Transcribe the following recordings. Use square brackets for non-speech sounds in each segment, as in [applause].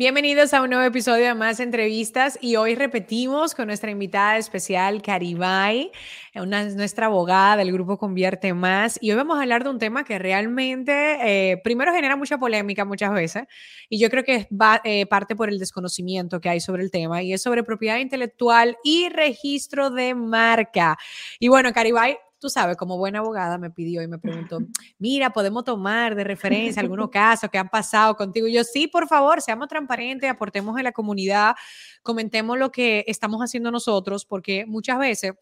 Bienvenidos a un nuevo episodio de Más Entrevistas y hoy repetimos con nuestra invitada especial, Caribay, nuestra abogada del grupo Convierte Más y hoy vamos a hablar de un tema que realmente eh, primero genera mucha polémica muchas veces y yo creo que va, eh, parte por el desconocimiento que hay sobre el tema y es sobre propiedad intelectual y registro de marca. Y bueno, Caribay, tú sabes, como buena abogada me pidió y me preguntó, mira, podemos tomar de referencia algunos [laughs] casos que han pasado contigo. Y yo, sí, por favor, seamos transparentes, aportemos en la comunidad, comentemos lo que estamos haciendo nosotros, porque muchas veces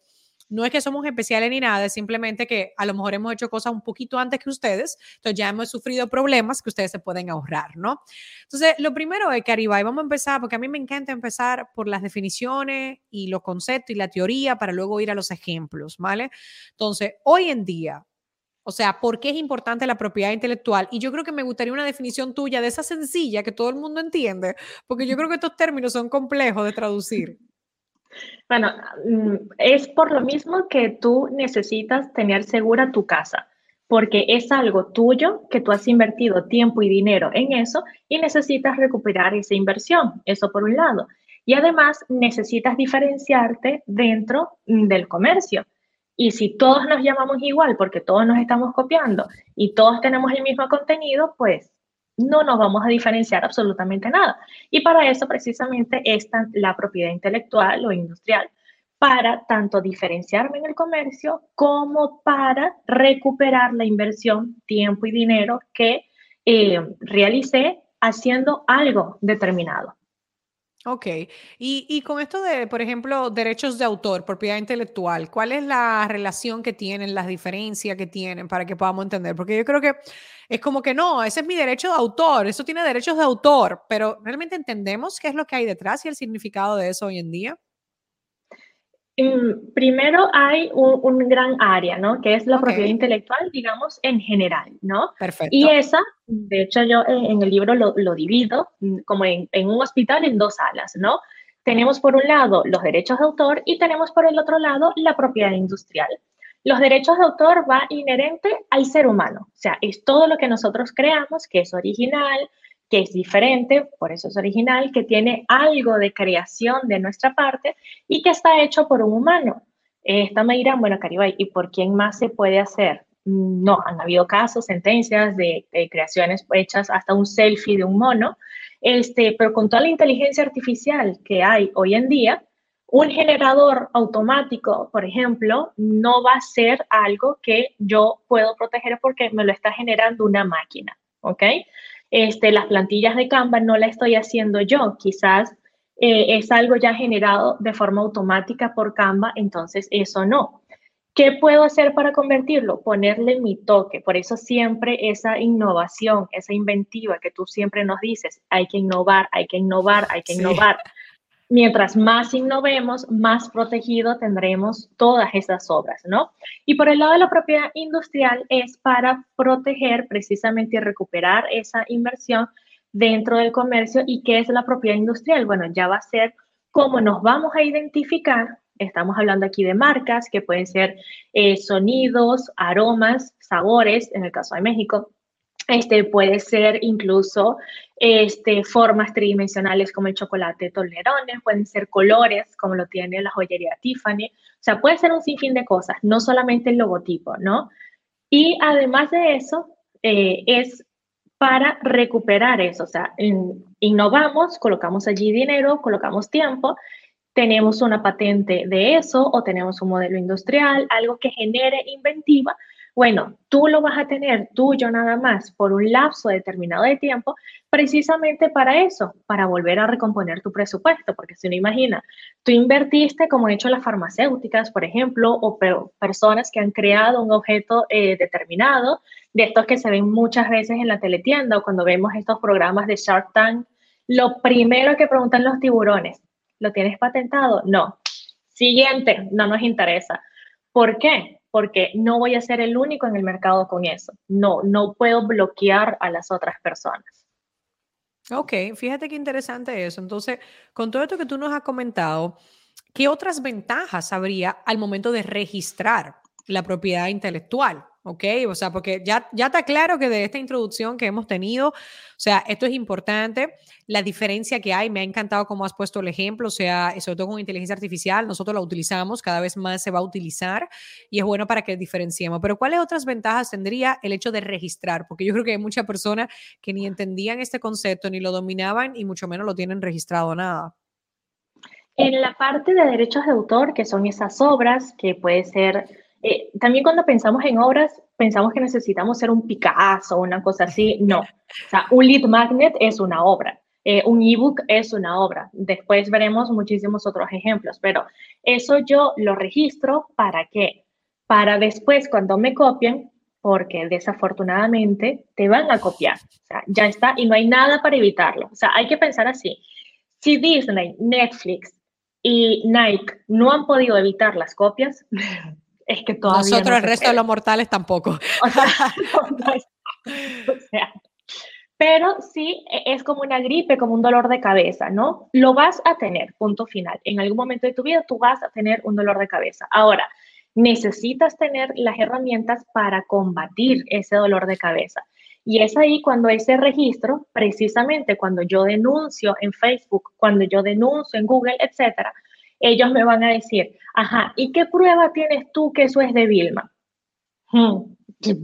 no es que somos especiales ni nada, es simplemente que a lo mejor hemos hecho cosas un poquito antes que ustedes, entonces ya hemos sufrido problemas que ustedes se pueden ahorrar, ¿no? Entonces, lo primero es, Caribay, vamos a empezar, porque a mí me encanta empezar por las definiciones y los conceptos y la teoría para luego ir a los ejemplos, ¿vale? Entonces, hoy en día, o sea, ¿por qué es importante la propiedad intelectual? Y yo creo que me gustaría una definición tuya de esa sencilla que todo el mundo entiende, porque yo creo que estos términos son complejos de traducir. Bueno, mm, es por lo mismo que tú necesitas tener segura tu casa, porque es algo tuyo que tú has invertido tiempo y dinero en eso y necesitas recuperar esa inversión, eso por un lado. Y además necesitas diferenciarte dentro mm, del comercio. Y si todos nos llamamos igual porque todos nos estamos copiando y todos tenemos el mismo contenido, pues no nos vamos a diferenciar absolutamente nada. Y para eso precisamente está la propiedad intelectual o industrial, para tanto diferenciarme en el comercio como para recuperar la inversión, tiempo y dinero que eh, realicé haciendo algo determinado. Ok, y, y, con esto de, por ejemplo, derechos de autor, propiedad intelectual, ¿cuál es la relación que tienen, las diferencias que tienen para que podamos entender? Porque yo creo que es como que no, ese es mi derecho de autor, eso tiene derechos de autor, pero ¿realmente entendemos qué es lo que hay detrás y el significado de eso hoy en día? Primero hay un, gran área, ¿no? Que es la propiedad intelectual, digamos, en general, ¿no? Perfecto. Y esa, de hecho, yo en, el libro lo, divido mm, como en, en, un hospital en dos alas, ¿no? Tenemos por un lado los derechos de autor y tenemos por el otro lado la propiedad industrial. Los derechos de autor va inherente al ser humano, o sea, es todo lo que nosotros creamos que es original, que es diferente, por eso es original, que tiene algo de creación de nuestra parte y que está hecho por un humano. Esta me dirán, bueno, Caribay, ¿y por quién más se puede hacer? No, han habido casos, sentencias de, creaciones hechas hasta un selfie de un mono, este, pero con toda la inteligencia artificial que hay hoy en día, un generador automático, por ejemplo, no va a ser algo que yo puedo proteger porque me lo está generando una máquina, ¿ok? Este, las plantillas de Canva no la estoy haciendo yo, quizás eh, es algo ya generado de forma automática por Canva, entonces eso no. ¿Qué puedo hacer para convertirlo? Ponerle mi toque. Por eso siempre esa innovación, esa inventiva que tú siempre nos dices, hay que innovar, hay que innovar, hay que innovar mientras más innovemos, más protegido tendremos todas esas obras, ¿no? Y por el lado de la propiedad industrial es para proteger precisamente y recuperar esa inversión dentro del comercio. ¿Y qué es la propiedad industrial? Bueno, ya va a ser cómo nos vamos a identificar. Estamos hablando aquí de marcas que pueden ser eh, sonidos, aromas, sabores, en el caso de México, este puede ser incluso este, formas tridimensionales como el chocolate tolerones, pueden ser colores como lo tiene la joyería Tiffany. O sea, puede ser un sinfín de cosas, no solamente el logotipo, ¿no? Y además de eso, eh, es para recuperar eso. O sea, innovamos, colocamos allí dinero, colocamos tiempo, tenemos una patente de eso o tenemos un modelo industrial, algo que genere inventiva bueno, tú lo vas a tener tuyo nada más por un lapso determinado de tiempo, precisamente para eso, para volver a recomponer tu presupuesto, porque si uno imagina, tú invertiste como han hecho las farmacéuticas, por ejemplo, o personas que han creado un objeto eh, determinado, de estos que se ven muchas veces en la teletienda o cuando vemos estos programas de Shark Tank, lo primero que preguntan los tiburones, ¿lo tienes patentado? No. Siguiente, no nos interesa. ¿Por qué? Porque no voy a ser el único en el mercado con eso. No, no puedo bloquear a las otras personas. Ok, fíjate qué interesante eso. Entonces, con todo esto que tú nos has comentado, ¿qué otras ventajas habría al momento de registrar la propiedad intelectual? ¿Ok? O sea, porque ya, ya está claro que de esta introducción que hemos tenido, o sea, esto es importante, la diferencia que hay, me ha encantado cómo has puesto el ejemplo, o sea, sobre todo con inteligencia artificial, nosotros la utilizamos, cada vez más se va a utilizar y es bueno para que diferenciemos, pero ¿cuáles otras ventajas tendría el hecho de registrar? Porque yo creo que hay muchas personas que ni entendían este concepto, ni lo dominaban y mucho menos lo tienen registrado nada. En la parte de derechos de autor, que son esas obras que puede ser eh, también cuando pensamos en obras, pensamos que necesitamos ser un Picasso o una cosa así. No. O sea, un lead magnet es una obra. Eh, un ebook es una obra. Después veremos muchísimos otros ejemplos, pero eso yo lo registro para qué? Para después, cuando me copien, porque desafortunadamente te van a copiar. O sea, ya está y no hay nada para evitarlo. O sea, hay que pensar así. Si Disney, Netflix y Nike no han podido evitar las copias, es que todavía Nosotros, el resto de los mortales, tampoco. [laughs] [laughs] O sea, pero sí e, es como una gripe, como un dolor de cabeza, ¿no? Lo vas a tener, punto final. En algún momento de tu vida tú vas a tener un dolor de cabeza. Ahora, necesitas tener las herramientas para combatir ese dolor de cabeza. Y es ahí cuando ese registro, precisamente cuando yo denuncio en Facebook, cuando yo denuncio en Google, etcétera, ellos me van a decir, ajá, ¿y qué prueba tienes tú que eso es de Vilma? Hmm,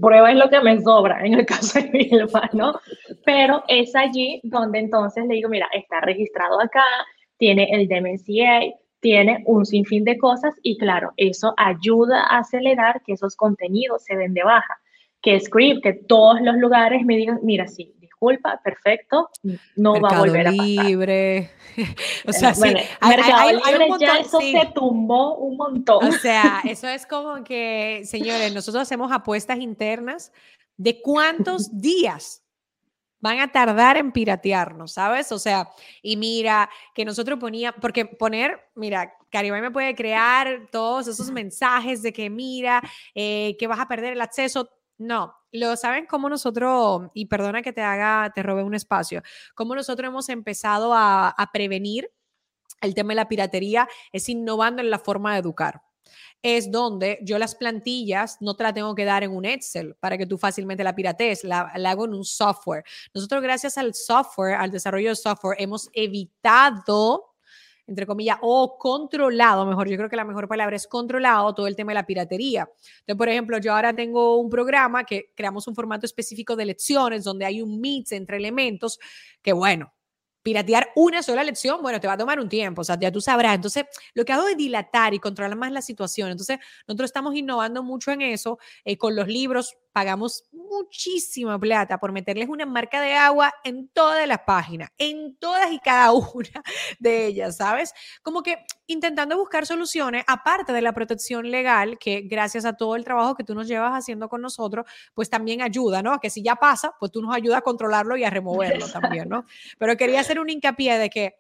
prueba es lo que me sobra en el [laughs] caso de Vilma, ¿no? Pero es allí donde entonces le digo, mira, está registrado acá, tiene el DMCA, tiene un sinfín de cosas y claro, eso ayuda a acelerar que esos contenidos se den de baja. Que Script, que todos los lugares me digan, mira, sí, disculpa, perfecto, no va a volver a pasar. Libre. [laughs] o sea, sí, hay, Libre ya eso se tumbó un montón. O sea, [laughs] eso es como que, señores, nosotros hacemos apuestas internas de cuántos [laughs] días van a tardar en piratearnos, ¿sabes? O sea, y mira, que nosotros poníamos, porque poner, mira, Caribay me puede crear todos esos mensajes de que mira, eh, que vas a perder el acceso, no, lo saben cómo nosotros, y perdona que te haga, te robe un espacio, cómo nosotros hemos empezado a, a prevenir el tema de la piratería, es innovando en la forma de educar es donde yo las plantillas no te las tengo que dar en un Excel para que tú fácilmente la piratees, la, la, hago en un software. Nosotros gracias al software, al desarrollo de software, hemos evitado entre comillas, o controlado, mejor, yo creo que la mejor palabra es controlado todo el tema de la piratería. Entonces, por ejemplo, yo ahora tengo un programa que creamos un formato específico de lecciones donde hay un mix entre elementos que, bueno, piratear una sola lección, bueno, te va a tomar un tiempo, o sea, ya tú sabrás. Entonces, lo que hago es dilatar y controlar más la situación. Entonces, nosotros estamos innovando mucho en eso. Eh, con los libros pagamos muchísima plata por meterles una marca de agua en todas las páginas, en todas y cada [laughs] una de ellas, ¿sabes? Como que intentando buscar soluciones, aparte de la protección legal, que gracias a todo el trabajo que tú nos llevas haciendo con nosotros, pues también ayuda, ¿no? Que si ya pasa, pues tú nos ayudas a controlarlo y a removerlo [laughs] también, ¿no? Pero quería hacer un hincapié de que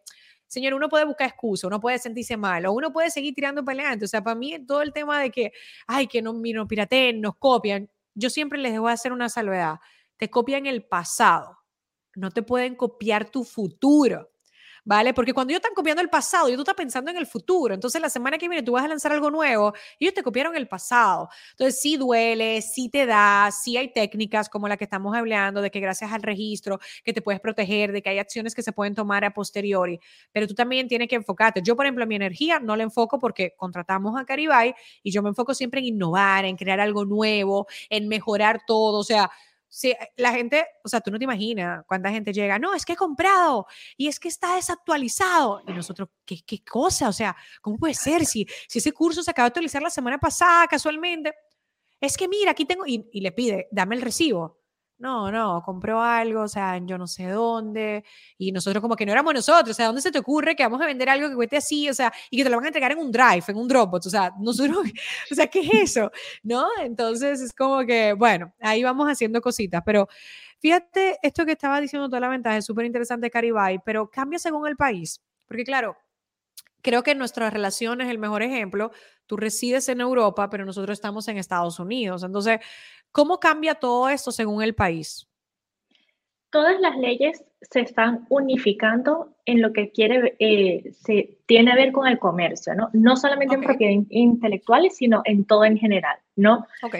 señor, uno puede buscar excusa, uno puede sentirse mal, o uno puede seguir tirando para adelante. O sea, para mí todo el tema de que, ay, que no, nos pirateen, nos copian, yo siempre les debo hacer una salvedad. Te copian el pasado, no te pueden copiar tu futuro. ¿Vale? Porque cuando ellos están copiando el pasado y tú estás pensando en el futuro, entonces la semana que viene tú vas a lanzar algo nuevo y ellos te copiaron el pasado. Entonces sí duele, sí te da, sí hay técnicas como la que estamos hablando, de que gracias al registro que te puedes proteger, de que hay acciones que se pueden tomar a posteriori, pero tú también tienes que enfocarte. Yo, por ejemplo, mi energía no la enfoco porque contratamos a Caribay y yo me enfoco siempre en innovar, en crear algo nuevo, en mejorar todo, o sea, Sí, eh, la gente, o sea, tú no te imaginas cuánta gente llega, no, es que he comprado y es que está desactualizado. Y nosotros, ¿qué, qué cosa? O sea, ¿cómo puede ser [laughs] si, si ese curso se acaba de actualizar la semana pasada casualmente? Es que mira, aquí tengo, y, y le pide, dame el recibo. No, no, compró algo, o sea, yo no sé dónde, y nosotros como que no éramos nosotros, o sea, ¿dónde se te ocurre que vamos a vender algo que cueste así, o sea, y que te lo van a entregar en un drive, en un Dropbox, o sea, [laughs] nosotros, o sea, ¿qué es eso? ¿No? Entonces es como que, bueno, ahí vamos haciendo cositas, pero fíjate, esto que estaba diciendo toda la ventaja es súper interesante, Caribay, pero cambia según el país, porque claro, creo que nuestra relación es el mejor ejemplo. Tú resides en Europa, pero nosotros estamos en Estados Unidos. Entonces, ¿cómo cambia todo esto según el país? Todas las leyes se están unificando en lo que quiere, eh, se tiene a ver con el comercio, ¿no? No solamente en propiedad intelectual, sino en todo en general, ¿no? Ok.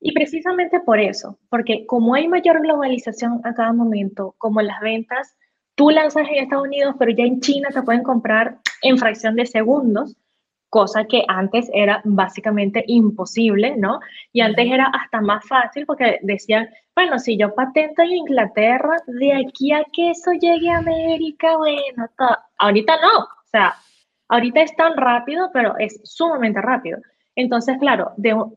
Y precisamente por eso, porque como hay mayor globalización a cada momento, como las ventas, tú lanzas en Estados Unidos, pero ya en China te pueden comprar en fracción de segundos, cosa que antes era básicamente imposible, ¿no? Y antes era hasta más fácil porque decían, bueno, si yo patento en Inglaterra, de aquí a que eso llegue a América, bueno, ahorita no, o sea, ahorita es tan rápido, pero es sumamente rápido. Entonces, claro,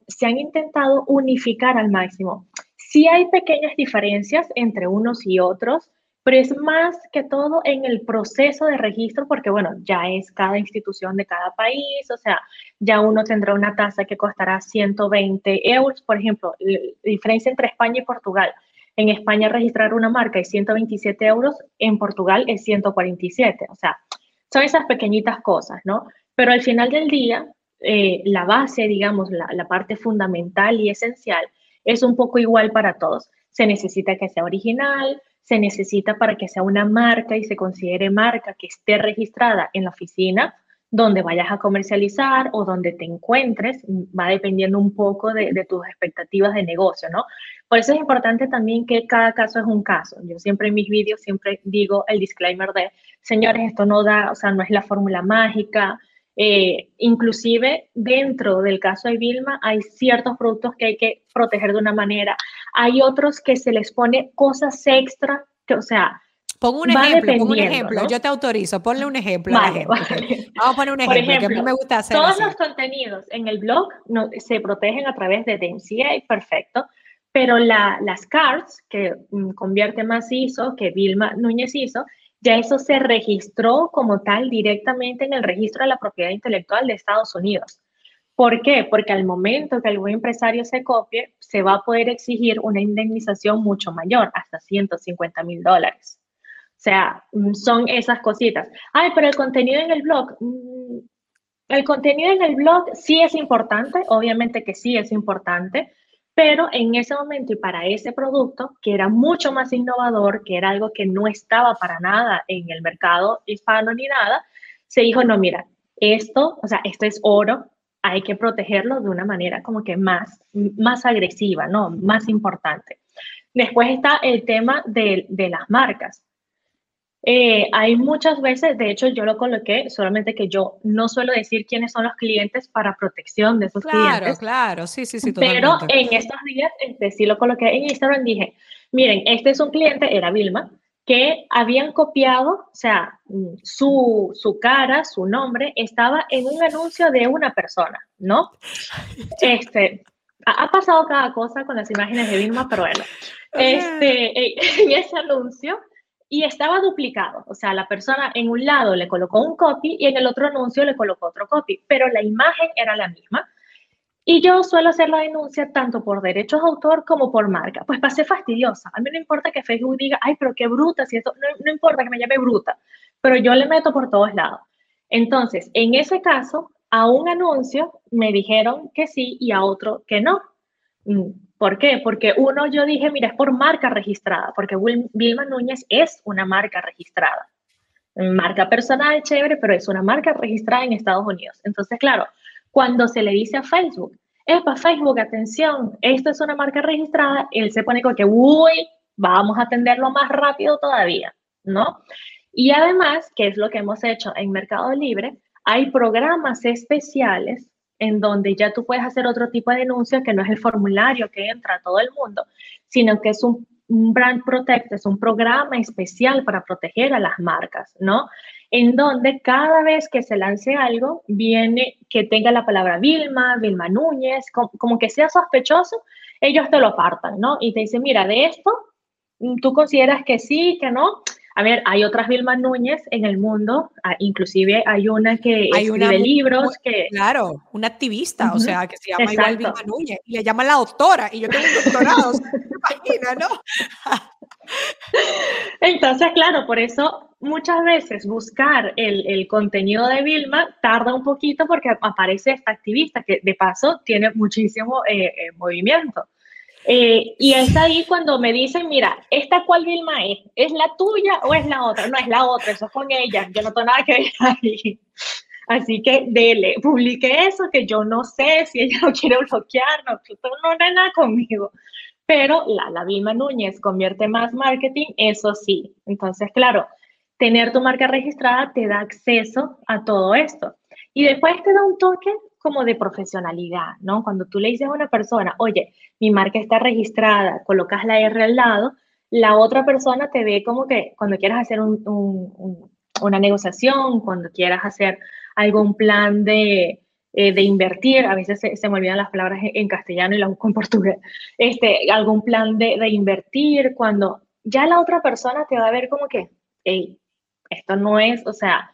se han intentado unificar al máximo. Sí hay pequeñas diferencias entre unos y otros, pero es más que todo en el proceso de registro, porque bueno, ya es cada institución de cada país, o sea, ya uno tendrá una tasa que costará 120 euros, por ejemplo, la diferencia entre España y Portugal. En España registrar una marca es 127 euros, en Portugal es 147, o sea, son esas pequeñitas cosas, ¿no? Pero al final del día, eh, la base, digamos, la, la parte fundamental y esencial es un poco igual para todos. Se necesita que sea original, se necesita para que sea una marca y se considere marca que esté registrada en la oficina donde vayas a comercializar o donde te encuentres, va dependiendo un poco de, tus expectativas de negocio, ¿no? Por eso es importante también que cada caso es un caso. Yo siempre en mis vídeos siempre digo el disclaimer de, señores, esto no da, o sea, no es la fórmula mágica, eh, inclusive dentro del caso de Vilma hay ciertos productos que hay que proteger de una manera. Hay otros que se les pone cosas extra, que, o sea, Pongo un ejemplo, pongo un ejemplo. Yo te autorizo, ponle un ejemplo. Vale, vale. Vamos a poner un ejemplo, que a mí me gusta hacer. Todos los contenidos en el blog no, se protegen a través de DMCA, perfecto. Pero la, las cards que mm, convierte más hizo, que Vilma Núñez hizo, ya eso se registró como tal directamente en el registro de la propiedad intelectual de Estados Unidos. ¿Por qué? Porque al momento que algún empresario se copie, se va a poder exigir una indemnización mucho mayor, hasta 150 mil dólares. O sea, mm, son esas cositas. Ay, pero el contenido en el blog, mm, el contenido en el blog sí es importante, obviamente que sí es importante, pero en ese momento y para ese producto, que era mucho más innovador, que era algo que no estaba para nada en el mercado hispano ni nada, se dijo, no, mira, esto, o sea, esto es oro, hay que protegerlo de una manera como que más, más agresiva, ¿no? Más importante. Después está el tema de, de las marcas. Eh, hay muchas veces, de hecho yo lo coloqué, solamente que yo no suelo decir quiénes son los clientes para protección de esos clientes. Claro, claro, sí, sí, sí. Pero en estos días, este, sí lo coloqué en Instagram, dije, miren, este es un cliente, era Vilma, que habían copiado, o sea, su, su cara, su nombre, estaba en un anuncio de una persona, ¿no? [laughs] Este, ha, pasado cada cosa con las imágenes de Vilma, pero bueno, [laughs] este, [laughs] en ese anuncio y estaba duplicado. O sea, la persona en un lado le colocó un copy y en el otro anuncio le colocó otro copy, pero la imagen era la misma. Y yo suelo hacer la denuncia tanto por derechos de autor como por marca. Pues pasé fastidiosa. A mí no importa que Facebook diga, ay, pero qué bruta, si esto, no, no importa que me llame bruta, pero yo le meto por todos lados. Entonces, en ese caso, a un anuncio me dijeron que sí y a otro que no. Mm, ¿Por qué? Porque uno, yo dije, mira, es por marca registrada, porque Vilma Núñez es una marca registrada. Marca personal, chévere, pero es una marca registrada en Estados Unidos. Entonces, claro, cuando se le dice a Facebook, es para Facebook, atención, esto es una marca registrada, él se pone como que, uy, vamos a atenderlo más rápido todavía, ¿no? Y además, ¿qué es lo que hemos hecho en Mercado Libre? Hay programas especiales en donde ya tú puedes hacer otro tipo de denuncia que no es el formulario que entra a todo el mundo, sino que es un, brand protect, es un programa especial para proteger a las marcas, ¿no? En donde cada vez que se lance algo, viene que tenga la palabra Vilma, Vilma Núñez, como, como que sea sospechoso, ellos te lo apartan, ¿no? Y te dicen, mira, de esto, tú consideras que sí, que no, A ver, hay otras Vilma Núñez en el mundo, inclusive hay una que hay escribe libros que... Claro, una activista, o sea, que se llama igual Vilma Núñez, y le llaman la doctora, y yo tengo un doctorado, no? Entonces, claro, por eso muchas veces buscar el, contenido de Vilma tarda un poquito porque aparece esta activista que de paso tiene muchísimo eh, eh, movimiento. Eh, y es ahí cuando me dicen, mira, ¿esta cuál Vilma es? ¿Es la tuya o es la otra? No, es la otra, eso es con ella, yo no tengo nada que ver ahí. Así que dele, publique eso, que yo no sé si ella lo quiere bloquear, no, no tiene nada conmigo. Pero la, la Vilma Núñez convierte más marketing, eso sí. Entonces, claro, tener tu marca registrada te da acceso a todo esto. Y después te da un toque como de profesionalidad, ¿no? Cuando tú le dices a una persona, oye, mi marca está registrada, colocas la R al lado, la otra persona te ve como que cuando quieras hacer una negociación, cuando quieras hacer algún plan de, eh, invertir, a veces se, me olvidan las palabras en, castellano y las busco en portugués, este, algún plan de, de, invertir, cuando ya la otra persona te va a ver como que, hey, esto no es, o sea,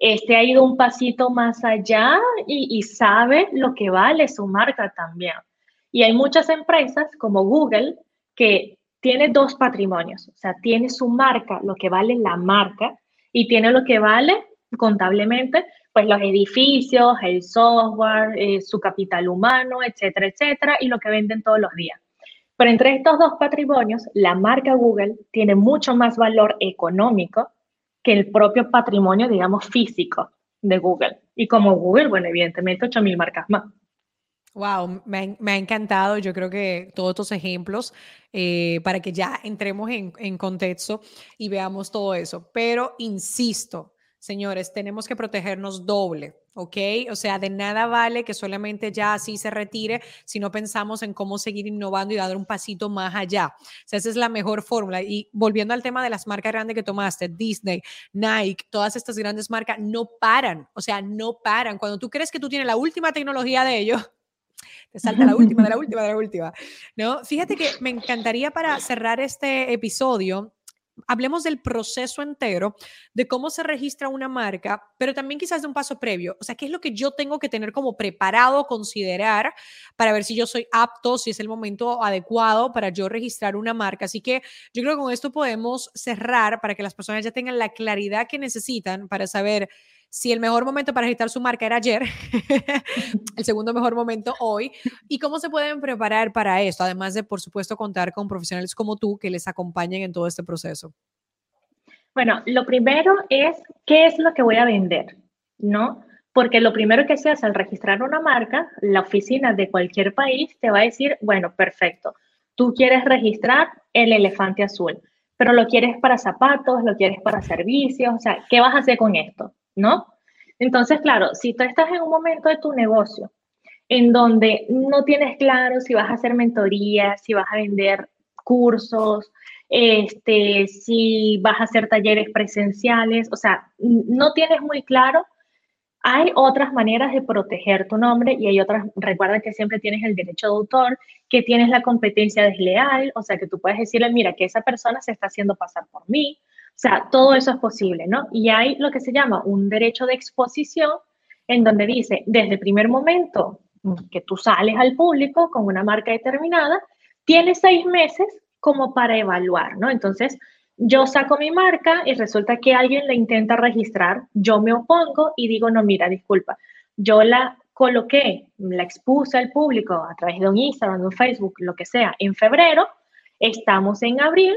este ha ido un pasito más allá y, sabe lo que vale su marca también. Y hay muchas empresas como Google que tiene dos patrimonios, o sea, tiene su marca, lo que vale la marca, y tiene lo que vale contablemente, pues los edificios, el software, eh, su capital humano, etcétera, etcétera, y lo que venden todos los días. Pero entre estos dos patrimonios, la marca Google tiene mucho más valor económico que el propio patrimonio, digamos, físico de Google. Y como Google, bueno, evidentemente 8.000 marcas más. Wow, me, ha encantado. Yo creo que todos estos ejemplos eh, para que ya entremos en, en contexto y veamos todo eso. Pero insisto, señores, tenemos que protegernos doble. ¿ok? O sea, de nada vale que solamente ya así se retire si no pensamos en cómo seguir innovando y dar un pasito más allá. O sea, esa es la mejor fórmula. Y volviendo al tema de las marcas grandes que tomaste, Disney, Nike, todas estas grandes marcas no paran, o sea, no paran. Cuando tú crees que tú tienes la última tecnología de ellos, te salta la última, de la última, de la última, ¿no? Fíjate que me encantaría para cerrar este episodio hablemos del proceso entero de cómo se registra una marca, pero también quizás de un paso previo. O sea, ¿qué es lo que yo tengo que tener como preparado, considerar para ver si yo soy apto, si es el momento adecuado para yo registrar una marca? Así que yo creo que con esto podemos cerrar para que las personas ya tengan la claridad que necesitan para saber si el mejor momento para registrar su marca era ayer, [laughs] el segundo mejor momento hoy, y cómo se pueden preparar para esto, además de, por supuesto, contar con profesionales como tú que les acompañen en todo este proceso. Bueno, lo primero es qué es lo que voy a vender, ¿no? Porque lo primero que se hace al registrar una marca, la oficina de cualquier país te va a decir, bueno, perfecto, tú quieres registrar el elefante azul, pero lo quieres para zapatos, lo quieres para servicios, o sea, ¿qué vas a hacer con esto? ¿No? Entonces, claro, si tú estás en un momento de tu negocio en donde no tienes claro si vas a hacer mentoría, si vas a vender cursos, este, si vas a hacer talleres presenciales, o sea, no tienes muy claro, hay otras maneras de proteger tu nombre y hay otras, recuerda que siempre tienes el derecho de autor, que tienes la competencia desleal, o sea, que tú puedes decirle, mira, que esa persona se está haciendo pasar por mí, sea, todo eso es posible, ¿no? Y hay lo que se llama un derecho de exposición, en donde dice, desde el primer momento que tú sales al público con una marca determinada, tienes seis meses como para evaluar, ¿no? Entonces, yo saco mi marca y resulta que alguien la intenta registrar, yo me opongo y digo, no, mira, disculpa, yo la coloqué, la expuse al público a través de un Instagram, de un Facebook, lo que sea, en febrero, estamos en abril,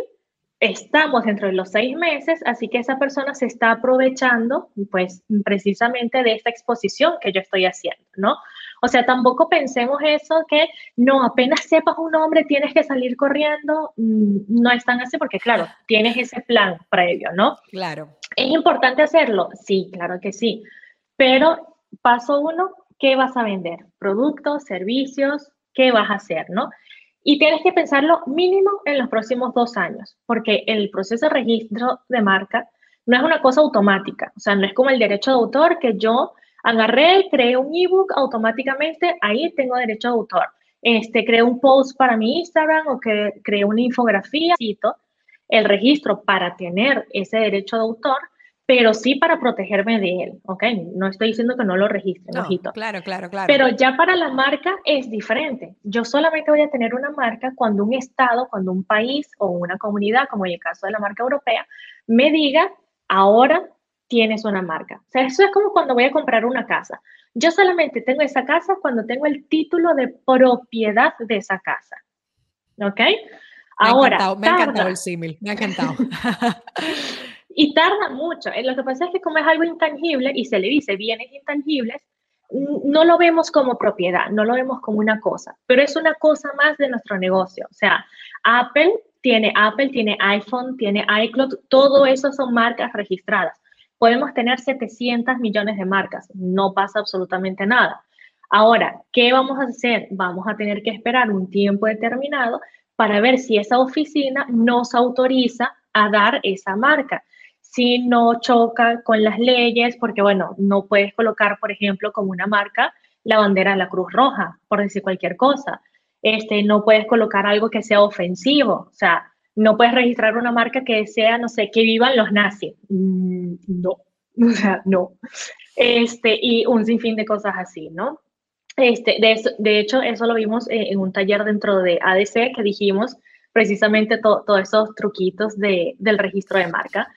estamos dentro de los seis meses, así que esa persona se está aprovechando, pues, precisamente de esta exposición que yo estoy haciendo, ¿no? O sea, tampoco pensemos eso que no, apenas sepas un nombre, tienes que salir corriendo, mm, no es tan así porque, claro, tienes ese plan previo, ¿no? Claro. ¿Es importante hacerlo? Sí, claro que sí. Pero paso uno, ¿qué vas a vender? Productos, servicios, ¿qué vas a hacer, no? Y tienes que pensarlo mínimo en los próximos dos años, porque el proceso de registro de marca no es una cosa automática, o sea, no es como el derecho de autor que yo agarré, creé un ebook automáticamente, ahí tengo derecho de autor. Este, creé un post para mi Instagram o que creé una infografía, cito, el registro para tener ese derecho de autor, pero sí para protegerme de él, ¿ok? No estoy diciendo que no lo registre, no, Claro, claro, claro. Pero ya para la marca es diferente. Yo solamente voy a tener una marca cuando un estado, cuando un país o una comunidad, como en el caso de la marca europea, me diga, ahora tienes una marca. O sea, eso es como cuando voy a comprar una casa. Yo solamente tengo esa casa cuando tengo el título de propiedad de esa casa. ¿Ok? Ahora. Me ha encantado, el símil, me ha encantado. [laughs] [laughs] y tarda mucho. Eh, lo que pasa es que como es algo intangible y se le dice bienes intangibles, no lo vemos como propiedad, no lo vemos como una cosa, pero es una cosa más de nuestro negocio. O sea, Apple tiene Apple, tiene iPhone, tiene iCloud, todo eso son marcas registradas. Podemos tener 700 millones de marcas, no pasa absolutamente nada. Ahora, ¿qué vamos a hacer? Vamos a tener que esperar un tiempo determinado para ver si esa oficina nos autoriza a dar esa marca. Si no choca con las leyes, porque bueno, no puedes colocar, por ejemplo, como una marca la bandera de la Cruz Roja, por decir cualquier cosa. Este, no puedes colocar algo que sea ofensivo, o sea, no puedes registrar una marca que sea, no sé, que vivan los nazis. Mm, no, [laughs] o sea, no. Este, y un sinfín de cosas así, ¿no? Este, de, hecho, eso lo vimos en, un taller dentro de ADC que dijimos precisamente todos esos truquitos de, del registro de marca.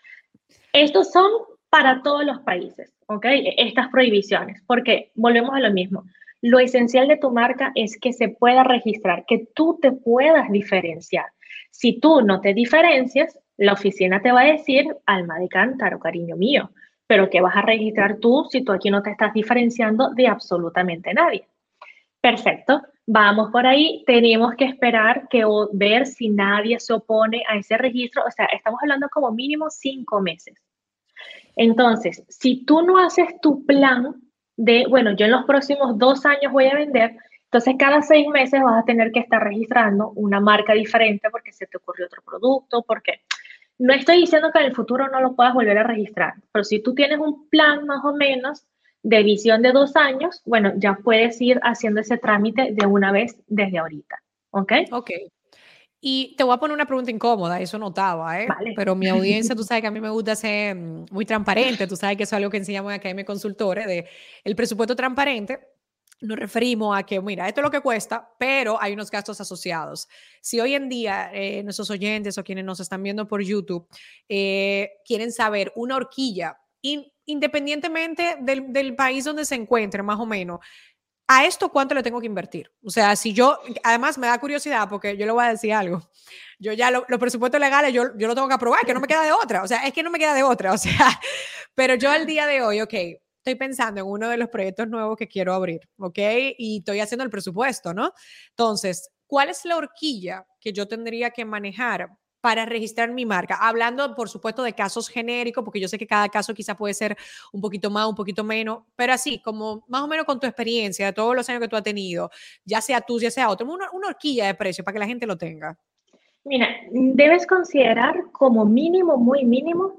Estos son para todos los países, ¿ok? Estas prohibiciones, porque volvemos a lo mismo. Lo esencial de tu marca es que se pueda registrar, que tú te puedas diferenciar. Si tú no te diferencias, la oficina te va a decir, alma de cántaro, cariño mío, pero ¿qué vas a registrar tú si tú aquí no te estás diferenciando de absolutamente nadie? Perfecto, vamos por ahí. Tenemos que esperar que ver si nadie se opone a ese registro. O sea, estamos hablando como mínimo cinco meses. Entonces, si tú no haces tu plan de, bueno, yo en los próximos dos años voy a vender, entonces cada seis meses vas a tener que estar registrando una marca diferente porque se te ocurrió otro producto, porque no estoy diciendo que en el futuro no lo puedas volver a registrar, pero si tú tienes un plan más o menos de visión de dos años, bueno, ya puedes ir haciendo ese trámite de una vez desde ahorita. ¿Ok? Ok. Y te voy a poner una pregunta incómoda, eso notaba, ¿eh? Pero mi audiencia, [laughs] tú sabes que a mí me gusta ser mm, muy transparente, tú sabes que eso es algo que enseñamos en Academia Consultores, de el presupuesto transparente nos referimos a que, mira, esto es lo que cuesta, pero hay unos gastos asociados. Si hoy en día eh, nuestros oyentes o quienes nos están viendo por YouTube eh, quieren saber una horquilla, independientemente del, país donde se encuentre, más o menos, ¿a esto cuánto le tengo que invertir? O sea, si yo, además me da curiosidad porque yo le voy a decir algo. Yo ya los presupuestos legales, yo, yo lo tengo que aprobar, que no me queda de otra. O sea, es que no me queda de otra. [laughs] O sea, pero yo al día de hoy, ok, estoy pensando en uno de los proyectos nuevos que quiero abrir, ¿ok? Y estoy haciendo el presupuesto, ¿no? Entonces, ¿cuál es la horquilla que yo tendría que manejar para registrar mi marca? Hablando, por supuesto, de casos genéricos, porque yo sé que cada caso quizá puede ser un poquito más, un poquito menos, pero así, como más o menos con tu experiencia, de todos los años que tú has tenido, ya sea tú, ya sea otro, una, horquilla de precio para que la gente lo tenga. Mira, debes considerar como mínimo, muy mínimo,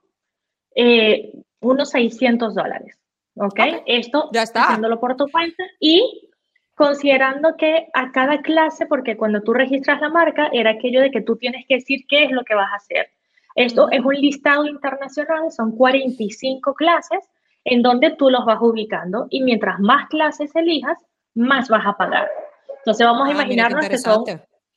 eh, unos 600 dólares. ¿ok? Esto ya está. haciéndolo por tu cuenta y considerando que a cada clase, porque cuando tú registras la marca, era aquello de que tú tienes que decir qué es lo que vas a hacer. Esto es un listado internacional, son 45 clases en donde tú los vas ubicando y mientras más clases elijas, más vas a pagar. Entonces vamos a ah, imaginarnos que son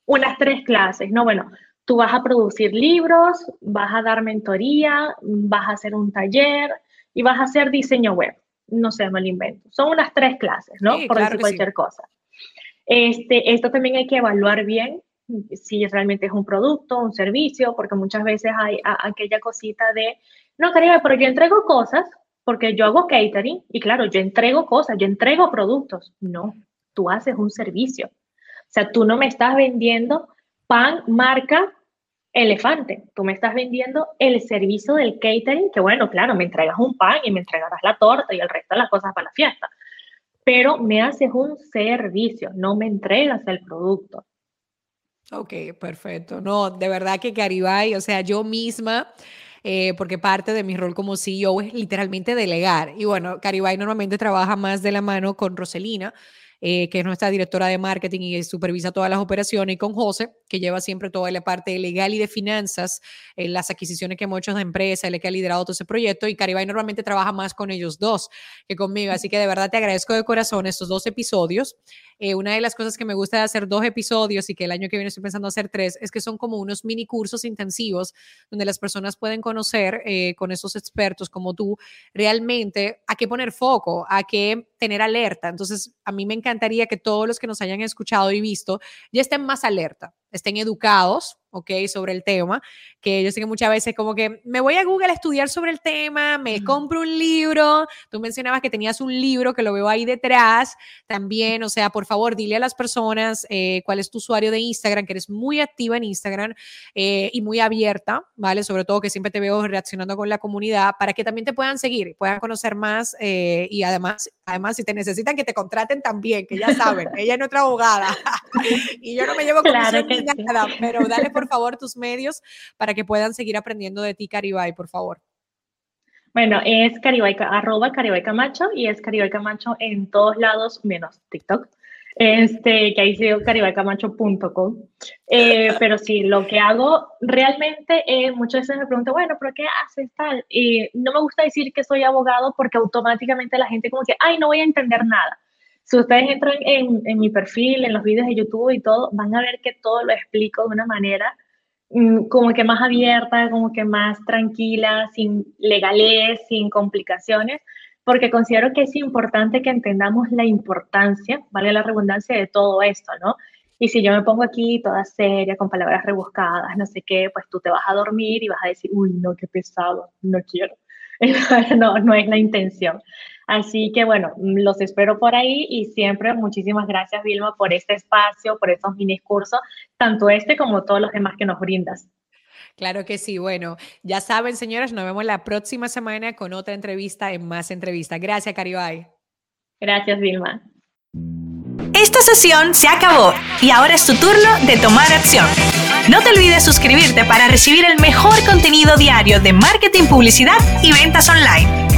unas tres clases, ¿no? Bueno, tú vas a producir libros, vas a dar mentoría, vas a hacer un taller y vas a hacer diseño web no sé, me lo invento. Son unas tres clases, ¿no? Por decir cualquier cosa. Este, esto también hay que evaluar bien si realmente es un producto, un servicio, porque muchas veces hay aquella cosita de, no, cariño, pero yo entrego cosas porque yo hago catering y claro, yo entrego cosas, yo entrego productos. No, tú haces un servicio. O sea, tú no me estás vendiendo pan, marca, elefante. Tú me estás vendiendo el servicio del catering, que bueno, claro, me entregas un pan y me entregarás la torta y el resto de las cosas para la fiesta. Pero me haces un servicio, no me entregas el producto. Ok, perfecto. No, de verdad que Caribay, o sea, yo misma, eh, porque parte de mi rol como CEO es literalmente delegar. Y bueno, Caribay normalmente trabaja más de la mano con Roselina, eh, que es nuestra directora de marketing y supervisa todas las operaciones, y con José, que lleva siempre toda la parte legal y de finanzas, en las adquisiciones que hemos hecho de empresa, él que ha liderado todo ese proyecto, y Caribay normalmente trabaja más con ellos dos que conmigo. Así que de verdad te agradezco de corazón estos dos episodios. Eh, una de las cosas que me gusta de hacer dos episodios y que el año que viene estoy pensando hacer tres es que son como unos mini cursos intensivos donde las personas pueden conocer eh, con esos expertos como tú realmente a qué poner foco, a qué tener alerta. Entonces, a mí me encantaría que todos los que nos hayan escuchado y visto ya estén más alerta, estén educados, ¿ok? Sobre el tema, que yo sé que muchas veces como que me voy a Google a estudiar sobre el tema, me compro un libro, tú mencionabas que tenías un libro que lo veo ahí detrás, también, o sea, por favor, dile a las personas eh, cuál es tu usuario de Instagram, que eres muy activa en Instagram eh, y muy abierta, ¿vale? Sobre todo que siempre te veo reaccionando con la comunidad, para que también te puedan seguir, puedan conocer más eh, y además, además, si te necesitan que te contraten también, que ya saben, [laughs] ella es nuestra abogada [laughs] y yo no me llevo con claro nada, pero dale por favor tus medios para que puedan seguir aprendiendo de ti, Caribay, por favor. Bueno, es Caribay, arroba Caribay Camacho y es Caribay Camacho en todos lados, menos TikTok. Este, que ahí sido caribaycamacho.com. Eh, [laughs] pero sí, lo que hago realmente, eh, muchas veces me pregunto, bueno, ¿pero qué haces tal? Y no me gusta decir que soy abogado porque automáticamente la gente como que, ay, no voy a entender nada. Si ustedes entran en, en, mi perfil, en los vídeos de YouTube y todo, van a ver que todo lo explico de una manera mm, como que más abierta, como que más tranquila, sin legales, sin complicaciones, porque considero que es importante que entendamos la importancia, vale la redundancia, de todo esto, ¿no? Y si yo me pongo aquí toda seria, con palabras rebuscadas, no sé qué, pues tú te vas a dormir y vas a decir, uy, no, qué pesado, no quiero. [laughs] no, no es la intención. Así que bueno, los espero por ahí y siempre muchísimas gracias Vilma por este espacio, por estos mini cursos, tanto este como todos los demás que nos brindas. Claro que sí. Bueno, ya saben, señoras, nos vemos la próxima semana con otra entrevista en Más Entrevistas. Gracias, Caribay. Gracias, Vilma. Esta sesión se acabó y ahora es tu turno de tomar acción. No te olvides suscribirte para recibir el mejor contenido diario de marketing, publicidad y ventas online.